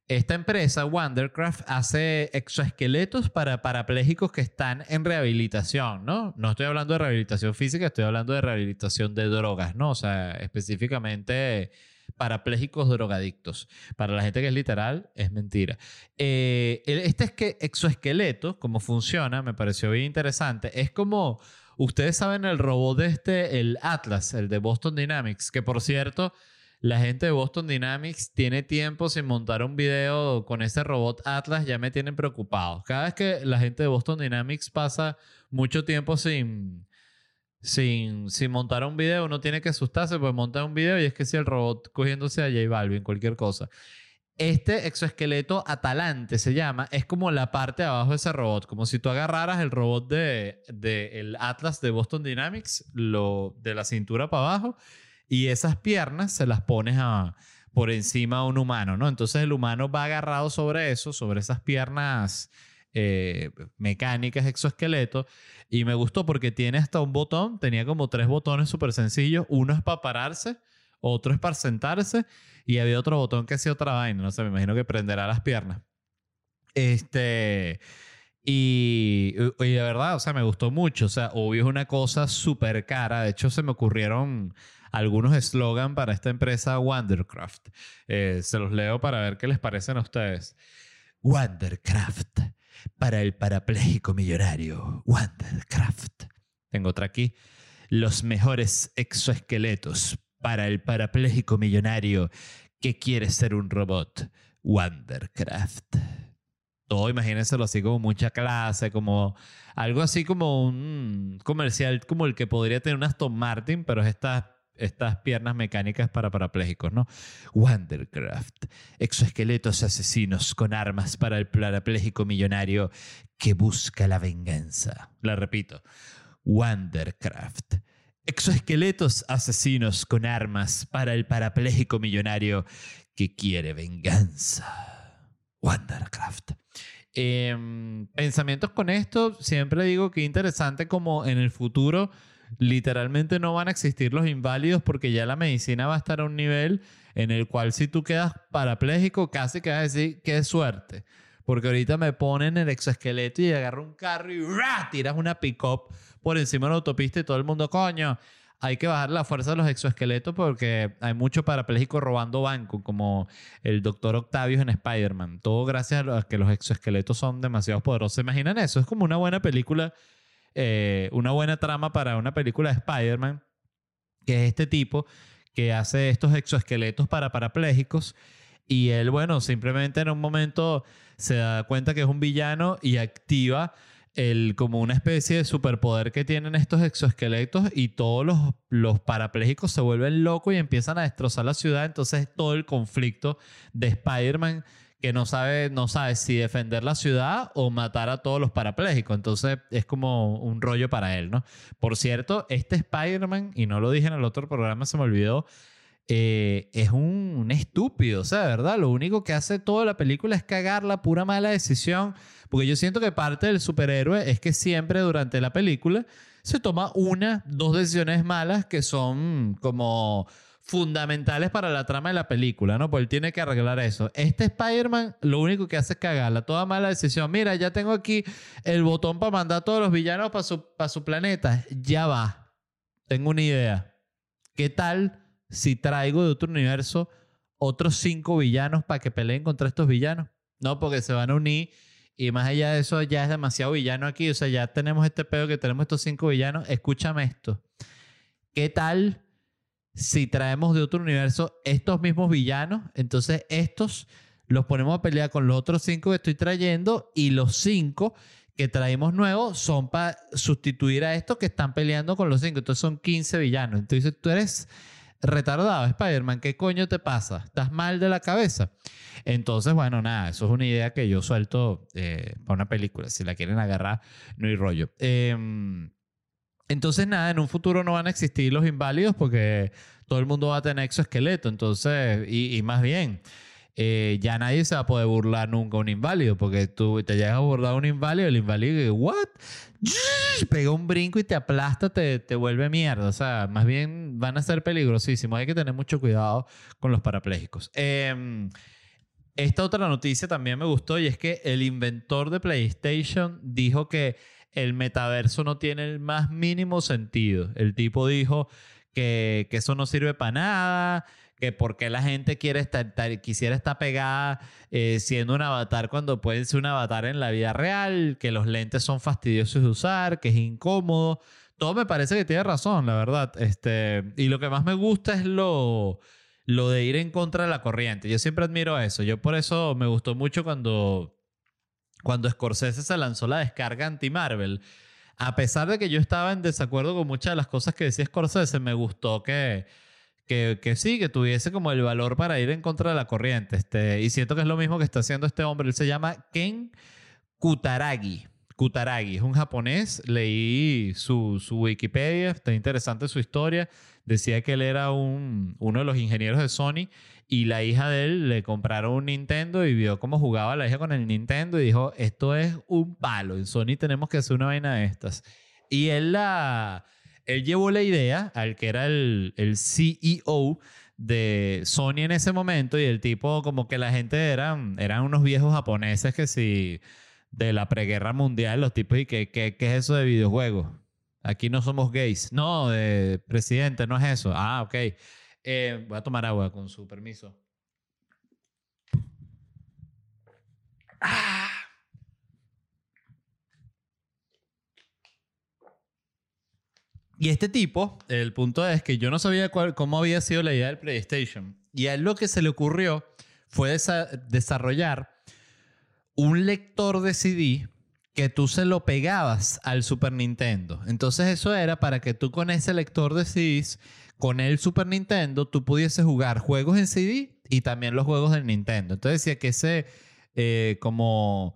Esta empresa, Wondercraft, hace exoesqueletos para parapléjicos que están en rehabilitación, ¿no? No estoy hablando de rehabilitación física, estoy hablando de rehabilitación de drogas, ¿no? O sea, específicamente parapléjicos drogadictos. Para la gente que es literal, es mentira. Eh, este es que exoesqueleto, cómo funciona, me pareció bien interesante. Es como, ustedes saben el robot de este, el Atlas, el de Boston Dynamics, que por cierto, la gente de Boston Dynamics tiene tiempo sin montar un video con ese robot Atlas, ya me tienen preocupado. Cada vez que la gente de Boston Dynamics pasa mucho tiempo sin sin, sin montar un video, uno tiene que asustarse, pues montar un video y es que si el robot cogiéndose a J Balvin, cualquier cosa. Este exoesqueleto Atalante se llama, es como la parte de abajo de ese robot, como si tú agarraras el robot de, de el Atlas de Boston Dynamics, lo, de la cintura para abajo, y esas piernas se las pones a, por encima de un humano, ¿no? Entonces el humano va agarrado sobre eso, sobre esas piernas eh, mecánicas, exoesqueleto, y me gustó porque tiene hasta un botón, tenía como tres botones súper sencillos. Uno es para pararse, otro es para sentarse y había otro botón que hacía otra vaina. No sé, me imagino que prenderá las piernas. Este. Y, y, de verdad, o sea, me gustó mucho. O sea, obvio es una cosa súper cara. De hecho, se me ocurrieron algunos eslogan para esta empresa Wondercraft. Eh, se los leo para ver qué les parecen a ustedes. Wondercraft para el parapléjico millonario Wondercraft. Tengo otra aquí. Los mejores exoesqueletos para el parapléjico millonario que quiere ser un robot. Wondercraft. Todo imagínenselo así como mucha clase, como algo así como un comercial como el que podría tener un Aston Martin, pero es estas piernas mecánicas para parapléjicos, ¿no? Wondercraft, exoesqueletos asesinos con armas para el parapléjico millonario que busca la venganza. La repito, Wondercraft, exoesqueletos asesinos con armas para el parapléjico millonario que quiere venganza. Wondercraft. Em, pensamientos con esto, siempre digo que interesante como en el futuro literalmente no van a existir los inválidos porque ya la medicina va a estar a un nivel en el cual si tú quedas parapléjico casi que vas a decir qué suerte. Porque ahorita me ponen el exoesqueleto y agarro un carro y tiras una pick-up por encima de la autopista y todo el mundo, coño, hay que bajar la fuerza de los exoesqueletos porque hay mucho parapléjico robando banco, como el doctor Octavius en Spider-Man. Todo gracias a que los exoesqueletos son demasiado poderosos. ¿Se imaginan eso? Es como una buena película eh, una buena trama para una película de Spider-Man, que es este tipo que hace estos exoesqueletos para parapléjicos Y él, bueno, simplemente en un momento se da cuenta que es un villano y activa el, como una especie de superpoder que tienen estos exoesqueletos y todos los, los parapléjicos se vuelven locos y empiezan a destrozar la ciudad. Entonces todo el conflicto de Spider-Man que no sabe, no sabe si defender la ciudad o matar a todos los parapléjicos. Entonces es como un rollo para él, ¿no? Por cierto, este Spider-Man, y no lo dije en el otro programa, se me olvidó, eh, es un, estúpido, o sea, ¿verdad? Lo único que hace toda la película es cagar la pura mala decisión, porque yo siento que parte del superhéroe es que siempre durante la película se toma una, dos decisiones malas que son como fundamentales para la trama de la película, ¿no? Pues él tiene que arreglar eso. Este Spider-Man lo único que hace es cagarla, toda mala decisión. Mira, ya tengo aquí el botón para mandar a todos los villanos para su, para su planeta. Ya va. Tengo una idea. ¿Qué tal si traigo de otro universo otros cinco villanos para que peleen contra estos villanos? No, porque se van a unir y más allá de eso ya es demasiado villano aquí. O sea, ya tenemos este pedo que tenemos estos cinco villanos. Escúchame esto. ¿Qué tal si traemos de otro universo estos mismos villanos? Entonces estos los ponemos a pelear con los otros cinco que estoy trayendo y los cinco que traemos nuevos son para sustituir a estos que están peleando con los cinco. Entonces son 15 villanos. Entonces tú eres retardado, Spider-Man, ¿qué coño te pasa? ¿Estás mal de la cabeza? Entonces, bueno, nada, eso es una idea que yo suelto eh, para una película. Si la quieren agarrar, no hay rollo. Eh, entonces, nada, en un futuro no van a existir los inválidos porque todo el mundo va a tener exoesqueleto. Entonces, y, más bien, eh, ya nadie se va a poder burlar nunca a un inválido porque tú te llegas a burlar a un inválido, el inválido ¿what? Pega un brinco y te aplasta, te, te vuelve mierda. O sea, más bien van a ser peligrosísimos. Hay que tener mucho cuidado con los parapléjicos. Eh, esta otra noticia también me gustó y es que el inventor de PlayStation dijo que el metaverso no tiene el más mínimo sentido. El tipo dijo que, que eso no sirve para nada, que por qué la gente quiere estar, quisiera estar pegada eh, siendo un avatar cuando puede ser un avatar en la vida real, que los lentes son fastidiosos de usar, que es incómodo. Todo me parece que tiene razón, la verdad. Este, y lo que más me gusta es lo, lo de ir en contra de la corriente. Yo siempre admiro eso. Yo por eso me gustó mucho cuando, cuando Scorsese se lanzó la descarga anti-Marvel. A pesar de que yo estaba en desacuerdo con muchas de las cosas que decía Scorsese, me gustó que que, que, sí, que tuviese como el valor para ir en contra de la corriente. Este, y siento que es lo mismo que está haciendo este hombre. Él se llama Ken Kutaragi. Kutaragi es un japonés. Leí su, su Wikipedia, está interesante su historia. Decía que él era un, uno de los ingenieros de Sony y la hija de él le compraron un Nintendo y vio cómo jugaba la hija con el Nintendo y dijo, esto es un palo, en Sony tenemos que hacer una vaina de estas. Y él la él llevó la idea al que era el, el CEO de Sony en ese momento y el tipo como que la gente eran, eran unos viejos japoneses que si de la preguerra mundial, los tipos y que, ¿qué es eso de videojuegos? Aquí no somos gays. No, de presidente, no es eso. Ah, ok. Eh, voy a tomar agua con su permiso. Ah. Y este tipo, el punto es que yo no sabía cómo había sido la idea del PlayStation. Y a él lo que se le ocurrió fue desa desarrollar un lector de CD que tú se lo pegabas al Super Nintendo. Entonces eso era para que tú con ese lector de CDs, con el Super Nintendo, tú pudieses jugar juegos en CD y también los juegos del Nintendo. Entonces decía que ese eh, como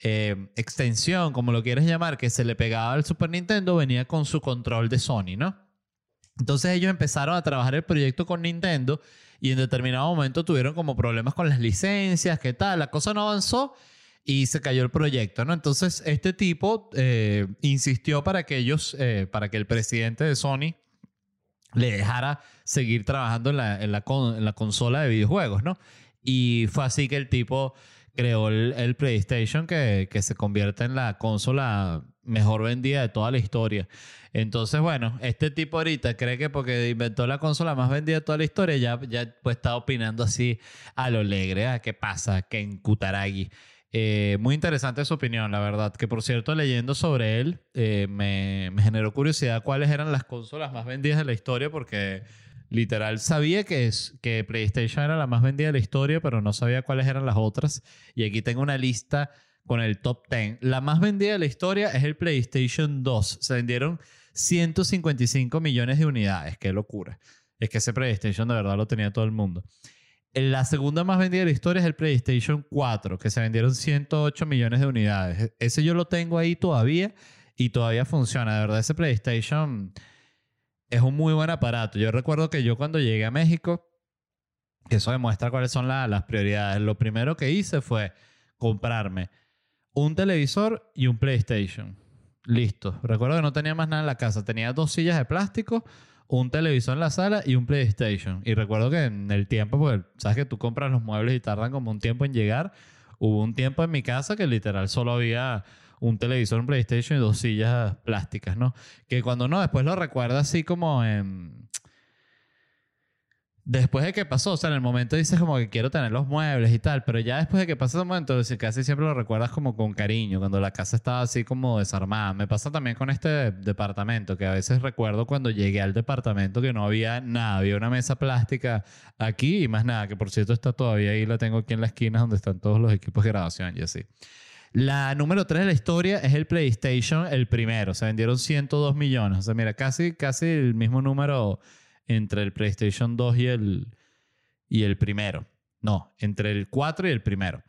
eh, extensión, como lo quieres llamar, que se le pegaba al Super Nintendo, venía con su control de Sony, ¿no? Entonces ellos empezaron a trabajar el proyecto con Nintendo y en determinado momento tuvieron como problemas con las licencias, qué tal, la cosa no avanzó y se cayó el proyecto, ¿no? Entonces este tipo eh, insistió para que ellos, para que el presidente de Sony le dejara seguir trabajando en la, en la, en la consola de videojuegos, ¿no? Y fue así que el tipo creó el, PlayStation que, que, se convierte en la consola mejor vendida de toda la historia. Entonces, bueno, este tipo ahorita cree que porque inventó la consola más vendida de toda la historia, ya, ya pues está opinando así a lo alegre. ¿Qué pasa? Que en Kutaragi. Eh, muy interesante su opinión, la verdad. Que por cierto, leyendo sobre él, eh, me, me generó curiosidad cuáles eran las consolas más vendidas de la historia porque Literal, sabía que, es, que PlayStation era la más vendida de la historia, pero no sabía cuáles eran las otras. Y aquí tengo una lista con el top 10. La más vendida de la historia es el PlayStation 2. Se vendieron 155 millones de unidades. Qué locura. Es que ese PlayStation de verdad lo tenía todo el mundo. La segunda más vendida de la historia es el PlayStation 4, que se vendieron 108 millones de unidades. Ese yo lo tengo ahí todavía y todavía funciona. De verdad, ese PlayStation es un muy buen aparato. Yo recuerdo que yo cuando llegué a México, que eso demuestra cuáles son las prioridades. Lo primero que hice fue comprarme un televisor y un PlayStation. Listo. Recuerdo que no tenía más nada en la casa. Tenía dos sillas de plástico, un televisor en la sala y un PlayStation. Y recuerdo que en el tiempo, porque sabes que tú compras los muebles y tardan como un tiempo en llegar, hubo un tiempo en mi casa que literal solo había un televisor, un PlayStation y dos sillas plásticas, ¿no? Que cuando no, después lo recuerda así como en después de que pasó, o sea, en el momento dices como que quiero tener los muebles y tal, pero ya después de que pasa ese momento, casi siempre lo recuerdas como con cariño, cuando la casa estaba así como desarmada. Me pasa también con este departamento, que a veces recuerdo cuando llegué al departamento que no había nada, había una mesa plástica aquí y más nada, que por cierto está todavía ahí, la tengo aquí en la esquina donde están todos los equipos de grabación y así. La número 3 de la historia es el PlayStation, el primero. Se vendieron 102 millones. O sea, mira, casi, casi el mismo número entre el PlayStation 2 y el, y el primero. No, entre el 4 y el primero.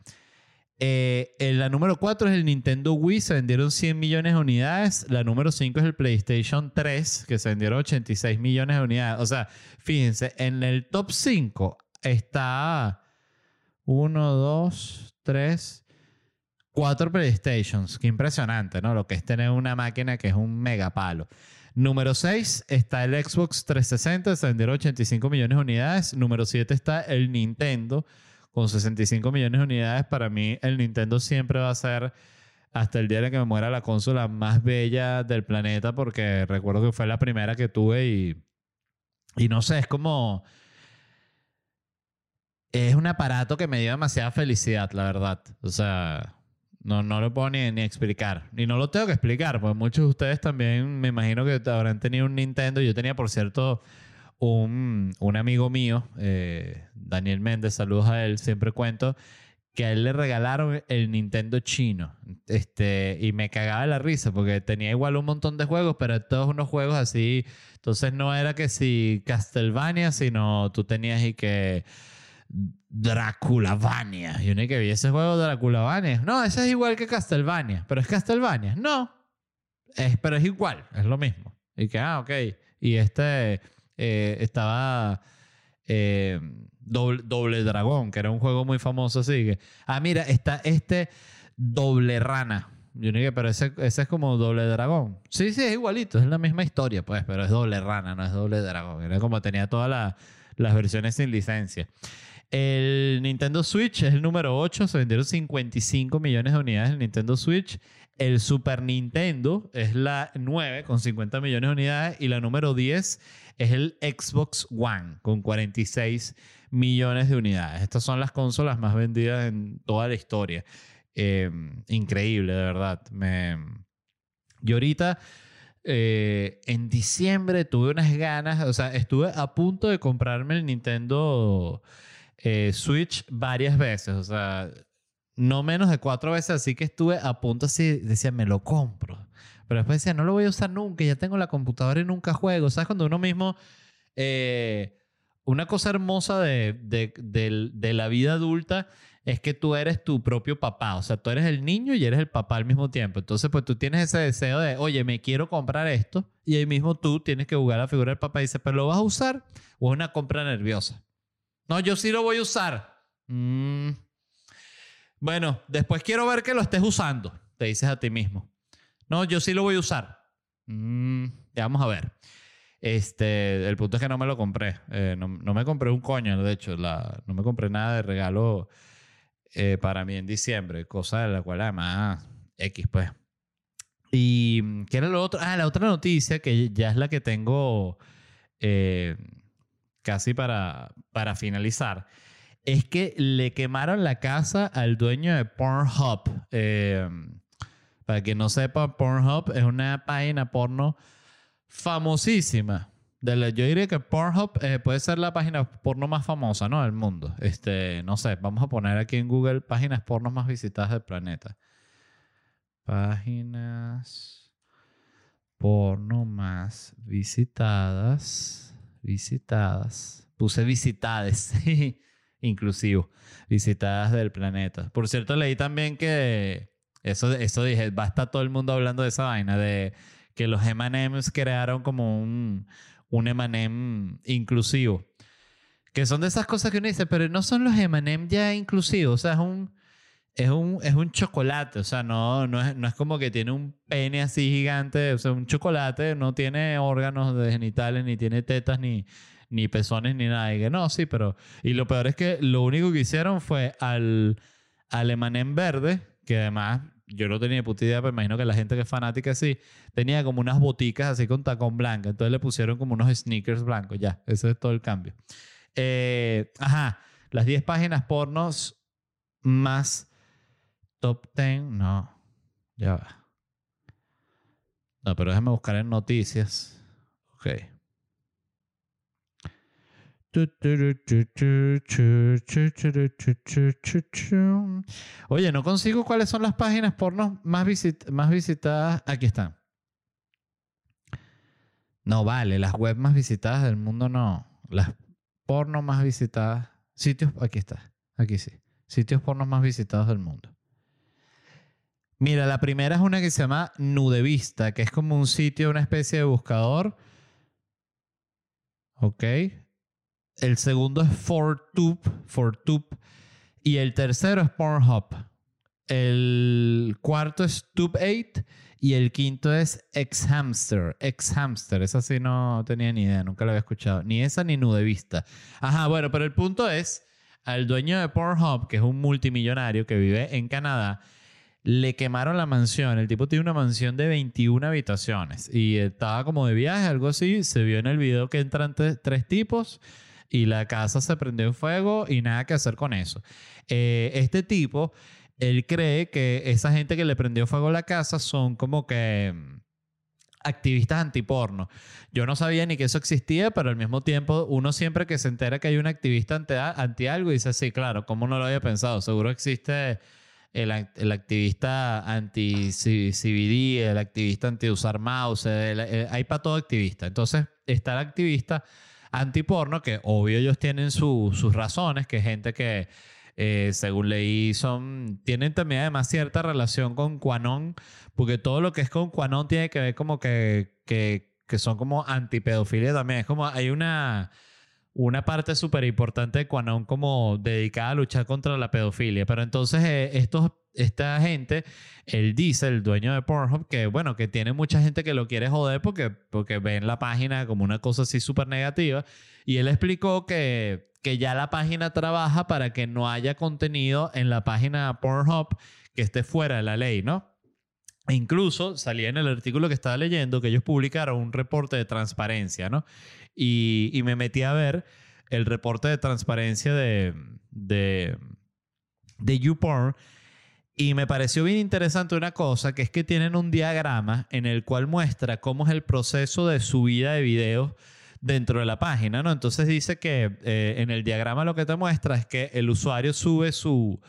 Eh, la número 4 es el Nintendo Wii, se vendieron 100 millones de unidades. La número 5 es el PlayStation 3, que se vendieron 86 millones de unidades. O sea, fíjense, en el top 5 está 1, 2, 3, 4 PlayStations. Qué impresionante, ¿no? Lo que es tener una máquina que es un megapalo. Número 6 está el Xbox 360, se vendieron 85 millones de unidades. Número 7 está el Nintendo con 65 millones de unidades. Para mí, el Nintendo siempre va a ser, hasta el día en que me muera, la consola más bella del planeta, porque recuerdo que fue la primera que tuve y, y no sé, es como... Es un aparato que me dio demasiada felicidad, la verdad. O sea, no, no lo puedo ni, ni, explicar. Y no lo tengo que explicar, porque muchos de ustedes también me imagino que habrán tenido un Nintendo. Yo tenía, por cierto, un, un amigo mío, eh, Daniel Méndez, saludos a él, siempre cuento, que a él le regalaron el Nintendo chino. Este, y me cagaba la risa, porque tenía igual un montón de juegos, pero todos unos juegos así. Entonces no era que si Castlevania, sino tú tenías y que Draculavania. Yo ni que vi ese juego Draculavania. No, ese es igual que Castlevania. Pero es Castlevania. No. Es, pero es igual. Es lo mismo. Y que, ah, ok. Y este eh, estaba eh, doble, Dragón, que era un juego muy famoso así. Que, ah, mira, está este Doble Rana. Yo que, pero ese, ese es como Doble Dragón. Sí, sí, es igualito. Es la misma historia, pues. Pero es Doble Rana, no es Doble Dragón. Era como tenía todas las versiones sin licencia. El Nintendo Switch es el número 8, se vendieron 55 millones de unidades el Nintendo Switch. El Super Nintendo es la 9 con 50 millones de unidades y la número 10 es el Xbox One con 46 millones de unidades. Estas son las consolas más vendidas en toda la historia. Eh, increíble, de verdad. Me... Yo ahorita... Eh, en diciembre tuve unas ganas, o sea, estuve a punto de comprarme el Nintendo eh, Switch varias veces, o sea, no menos de cuatro veces, así que estuve a punto así, decía, me lo compro. Pero después decía, no lo voy a usar nunca, ya tengo la computadora y nunca juego. ¿Sabes? Cuando uno mismo... Eh, una cosa hermosa de, de, la vida adulta es que tú eres tu propio papá. O sea, tú eres el niño y eres el papá al mismo tiempo. Entonces, pues tú tienes ese deseo de, oye, me quiero comprar esto. Y ahí mismo tú tienes que jugar la figura del papá y dices, pero ¿lo vas a usar? O es una compra nerviosa. No, yo sí lo voy a usar. Mm. Bueno, después quiero ver que lo estés usando, te dices a ti mismo. No, yo sí lo voy a usar. Mm, ya vamos a ver. Este, el punto es que no me lo compré. Eh, no, me compré un coño, de hecho. No me compré nada de regalo eh, para mí en diciembre, cosa de la cual además X, pues. Y, ¿qué era lo otro? Ah, la otra noticia que ya es la que tengo eh, casi para, para finalizar, es que le quemaron la casa al dueño de Pornhub. Eh, para que no sepa, Pornhub es una página porno famosísima. De la- yo diría que Pornhub eh, puede ser la página porno más famosa, ¿no? Del mundo. Este, no sé, vamos a poner aquí en Google páginas porno más visitadas del planeta. Páginas porno más visitadas. Visitadas. Puse visitadas. Inclusivo. Visitadas del planeta. Por cierto, leí también que. Eso, eso dije, va a estar todo el mundo hablando de esa vaina. De que los M&M's crearon como un, un M&M inclusivo. Que son de esas cosas que uno dice, pero no son los M&M ya inclusivos. O sea, es un, es un, es un chocolate. O sea, no, no, es, no es como que tiene un pene así gigante. O sea, un chocolate no tiene órganos de genitales, ni tiene tetas, ni, ni pezones, ni nada. Y que no, sí, pero... Y lo peor es que lo único que hicieron fue al, al M&M verde, que además yo no tenía puta idea, pero imagino que la gente que es fanática sí, tenía como unas boticas así con tacón blanco. Entonces le pusieron como unos sneakers blancos. Ya, ese es todo el cambio. Eh, ajá, las 10 páginas pornos más top 10. No, ya va. No, pero déjame buscar en noticias. Ok. Oye, no consigo cuáles son las páginas porno más, visit- más visitadas. Aquí están. No vale, las web más visitadas del mundo no. Las porno más visitadas. Sitios, aquí está. Aquí sí. Sitios porno más visitados del mundo. Mira, la primera es una que se llama Nudevista, que es como un sitio, una especie de buscador. Ok. El segundo es ForTube, ForTube. Y el tercero es Pornhub. El cuarto es Tube8 y el quinto es Xhamster. Xhamster, esa sí no tenía ni idea, nunca la había escuchado. Ni esa ni Nudevista. Ajá, bueno, pero el punto es, al dueño de Pornhub, que es un multimillonario que vive en Canadá, le quemaron la mansión. El tipo tiene una mansión de 21 habitaciones y estaba como de viaje, algo así. Se vio en el video que entran tres tipos y la casa se prendió en fuego y nada que hacer con eso. Eh, este tipo, él cree que esa gente que le prendió fuego a la casa son como que mm, activistas antiporno. Yo no sabía ni que eso existía, pero al mismo tiempo uno siempre que se entera que hay un activista anti, anti algo dice, sí, claro, ¿cómo no lo había pensado? Seguro existe el, act- el activista anti-CBD, el activista anti-usar mouse, el- hay para todo activista. Entonces está el activista antiporno, que obvio ellos tienen su- sus razones, que es gente que, eh, según leí, son, tienen también además cierta relación con Quanon, porque todo lo que es con Quanon tiene que ver como que, que, que son como antipedofilia también. Es como hay una una parte súper importante de Quanon como dedicada a luchar contra la pedofilia. Pero entonces eh, estos, esta gente, él dice, el dueño de Pornhub, que bueno, que tiene mucha gente que lo quiere joder porque, porque ven la página como una cosa así súper negativa. Y él explicó que, que ya la página trabaja para que no haya contenido en la página Pornhub que esté fuera de la ley, ¿no? Incluso salía en el artículo que estaba leyendo que ellos publicaron un reporte de transparencia, ¿no? Y, me metí a ver el reporte de transparencia de, de, de YouPorn y me pareció bien interesante una cosa, que es que tienen un diagrama en el cual muestra cómo es el proceso de subida de videos dentro de la página, ¿no? Entonces dice que eh, en el diagrama lo que te muestra es que el usuario sube su,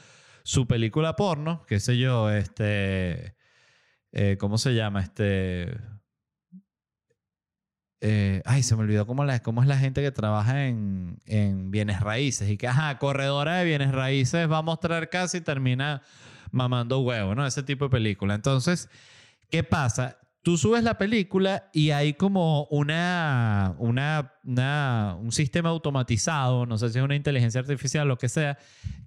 su película porno, qué sé yo, este... eh, ¿Cómo se llama? Este... eh, ay, se me olvidó cómo, es la gente que trabaja en, en bienes raíces. Y que, ajá, corredora de bienes raíces va a mostrar casi y termina mamando huevo, ¿no? Ese tipo de película. Entonces, ¿qué pasa? Tú subes la película y hay como una, una, una- un sistema automatizado, no sé si es una inteligencia artificial, lo que sea,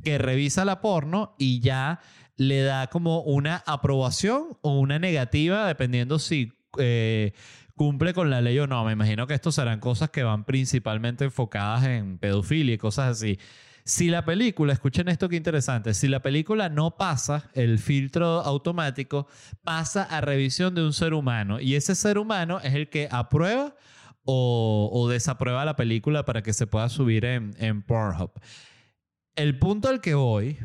que revisa la porno y ya le da como una aprobación o una negativa, dependiendo si eh, cumple con la ley o no. Me imagino que estos serán cosas que van principalmente enfocadas en pedofilia y cosas así. Si la película, escuchen esto que interesante, si la película no pasa el filtro automático, pasa a revisión de un ser humano y ese ser humano es el que aprueba o, desaprueba la película para que se pueda subir en, en Pornhub. El punto al que voy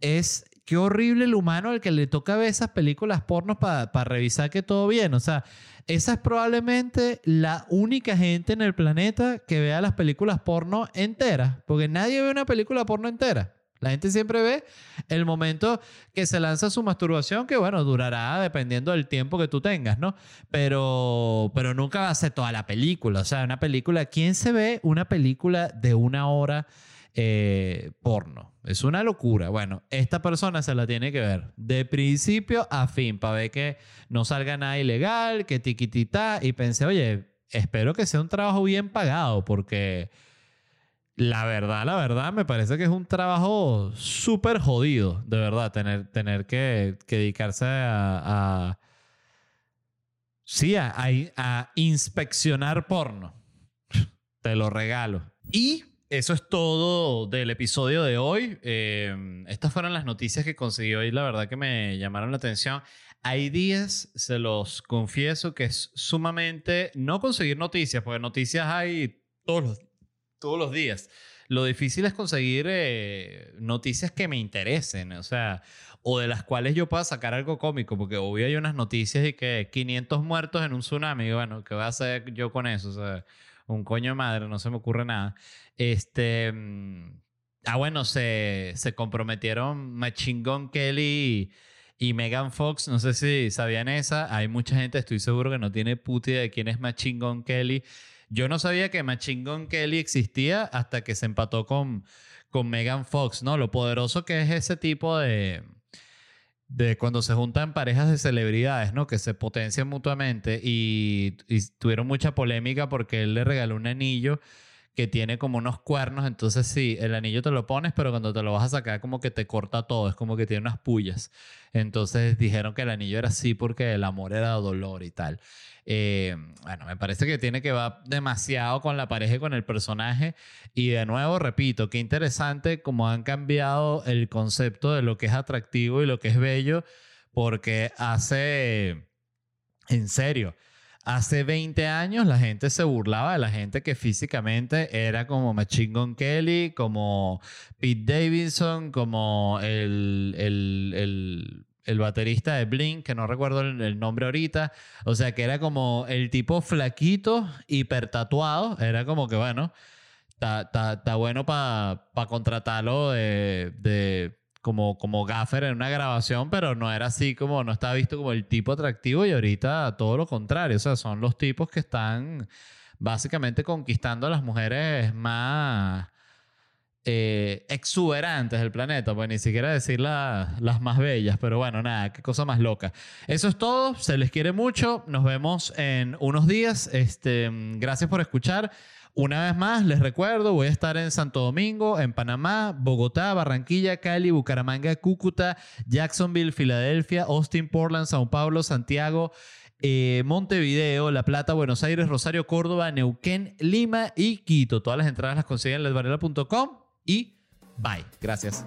es qué horrible el humano al que le toca ver esas películas pornos para revisar que todo bien. O sea, esa es probablemente la única gente en el planeta que vea las películas porno enteras. Porque nadie ve una película porno entera. La gente siempre ve el momento que se lanza su masturbación, que bueno, durará dependiendo del tiempo que tú tengas, ¿no? Pero, pero nunca va a ser toda la película. O sea, una película, ¿quién se ve una película de una hora eh, porno? Es una locura. Bueno, esta persona se la tiene que ver de principio a fin para ver que no salga nada ilegal, que tiquitita. Y pensé, oye, espero que sea un trabajo bien pagado porque la verdad, la verdad, me parece que es un trabajo súper jodido, de verdad, tener, tener que, dedicarse a, sí, a, a, inspeccionar porno. Te lo regalo. Y eso es todo del episodio de hoy. Em, estas fueron las noticias que conseguí hoy, la verdad que me llamaron la atención. Hay días, se los confieso, que es sumamente no conseguir noticias, porque noticias hay todos los, todos los días. Lo difícil es conseguir eh, noticias que me interesen, o sea, o de las cuales yo pueda sacar algo cómico, porque obvio hay unas noticias y que 500 muertos en un tsunami, bueno, ¿qué voy a hacer yo con eso? O sea, un coño de madre, no se me ocurre nada. Este. Mm, ah, bueno, se, se comprometieron Machine Gun Kelly y, Megan Fox. No sé si sabían esa. Hay mucha gente, estoy seguro, que no tiene puta idea de quién es Machine Gun Kelly. Yo no sabía que Machine Gun Kelly existía hasta que se empató con, con Megan Fox, ¿no? Lo poderoso que es ese tipo de, de cuando se juntan parejas de celebridades, ¿no? Que se potencian mutuamente y, tuvieron mucha polémica porque él le regaló un anillo que tiene como unos cuernos, entonces sí, el anillo te lo pones, pero cuando te lo vas a sacar como que te corta todo, es como que tiene unas pullas. Entonces dijeron que el anillo era así porque el amor era dolor y tal. Eh, bueno, me parece que tiene que ver demasiado con la pareja y con el personaje. Y de nuevo, repito, qué interesante cómo han cambiado el concepto de lo que es atractivo y lo que es bello, porque hace, en serio, Hace 20 años la gente se burlaba de la gente que físicamente era como Machine Gun Kelly, como Pete Davidson, como el, el, el, baterista de Blink, que no recuerdo el, nombre ahorita. O sea, que era como el tipo flaquito, hipertatuado. Era como que, bueno, está bueno para contratarlo de como, como gaffer en una grabación, pero no era así como, no estaba visto como el tipo atractivo y ahorita todo lo contrario, o sea, son los tipos que están básicamente conquistando a las mujeres más eh, exuberantes del planeta, pues ni siquiera decir las más bellas, pero bueno, nada, qué cosa más loca. Eso es todo, se les quiere mucho, nos vemos en unos días, este, gracias por escuchar. Una vez más, les recuerdo, voy a estar en Santo Domingo, en Panamá, Bogotá, Barranquilla, Cali, Bucaramanga, Cúcuta, Jacksonville, Filadelfia, Austin, Portland, Sao Paulo, Santiago, eh, Montevideo, La Plata, Buenos Aires, Rosario, Córdoba, Neuquén, Lima y Quito. Todas las entradas las consiguen en lesvarela.com y bye. Gracias.